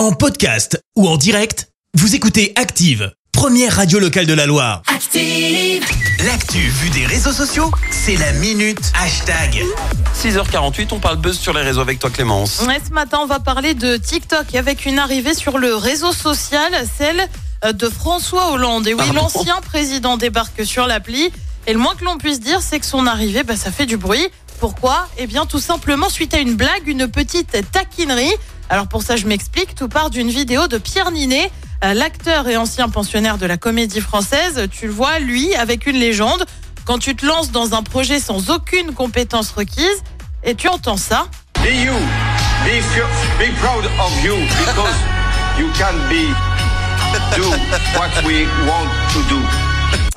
En podcast ou en direct, vous écoutez Active, première radio locale de la Loire. Active. L'actu vue des réseaux sociaux, c'est la minute hashtag. 6h48, on parle buzz sur les réseaux avec toi Clémence. Ouais, ce matin, on va parler de TikTok avec une arrivée sur le réseau social, celle euh, de François Hollande. Et oui, Ah bon l'ancien président débarque sur l'appli. Et le moins que l'on puisse dire, c'est que son arrivée, bah, ça fait du bruit. Pourquoi? Eh bien, tout simplement suite à une blague, une petite taquinerie. Alors pour ça, je m'explique. Tout part d'une vidéo de Pierre Ninet, euh, l'acteur et ancien pensionnaire de la comédie française. Tu le vois, lui, avec une légende. Quand tu te lances dans un projet sans aucune compétence requise, et tu entends ça. Be you. Be, be proud of you because you can be do what we want to do.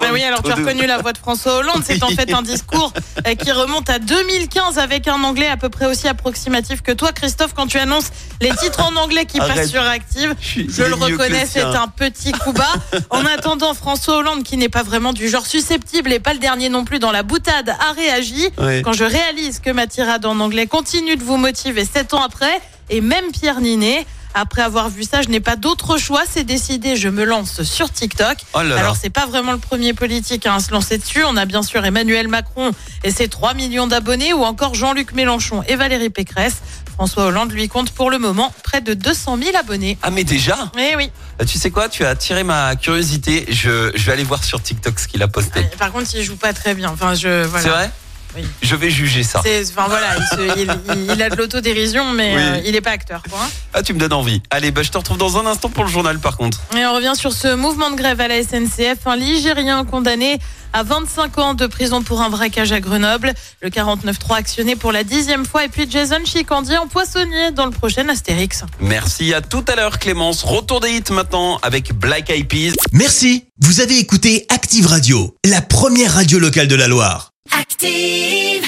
Ah oui, alors tu as reconnu la voix de François Hollande. C'est en fait un discours euh, qui remonte à 2015 avec un anglais à peu près aussi approximatif que toi, Christophe, quand tu annonces les titres en anglais qui Arrête. passent sur Active. Je le reconnais, c'est un petit coup bas. En attendant, François Hollande, qui n'est pas vraiment du genre susceptible et pas le dernier non plus dans la boutade, a réagi. Ouais. Quand je réalise que ma tirade en anglais continue de vous motiver sept ans après, et même Pierre Ninet, après avoir vu ça, je n'ai pas d'autre choix, c'est décidé, je me lance sur TikTok. Oh là là. Alors c'est pas vraiment le premier politique à se lancer dessus. On a bien sûr Emmanuel Macron et ses 3 millions d'abonnés ou encore Jean-Luc Mélenchon et Valérie Pécresse. François Hollande lui compte pour le moment près de 200 000 abonnés. Ah mais déjà? Eh oui. Euh, Tu sais quoi? Tu as attiré ma curiosité. Je, je vais aller voir sur TikTok ce qu'il a posté. Par contre, il joue pas très bien. Enfin, je voilà. C'est vrai? Oui. Je vais juger ça. C'est- Enfin voilà, il, se- il- il- il a de l'autodérision, mais Oui. euh, il n'est pas acteur. Quoi. Ah tu me donnes envie. Allez, bah, je te retrouve dans un instant pour le journal par contre. Et on revient sur ce mouvement de grève à la SNCF. Un Ligérien condamné à 25 ans de prison pour un braquage à Grenoble. Le 49.3 actionné pour la dixième fois. Et puis Jason Chicandier en poissonnier dans le prochain Astérix. Merci à tout à l'heure Clémence. Retour des hits maintenant avec Black Eyed Peas. Merci, vous avez écouté Active Radio, la première radio locale de la Loire. Active.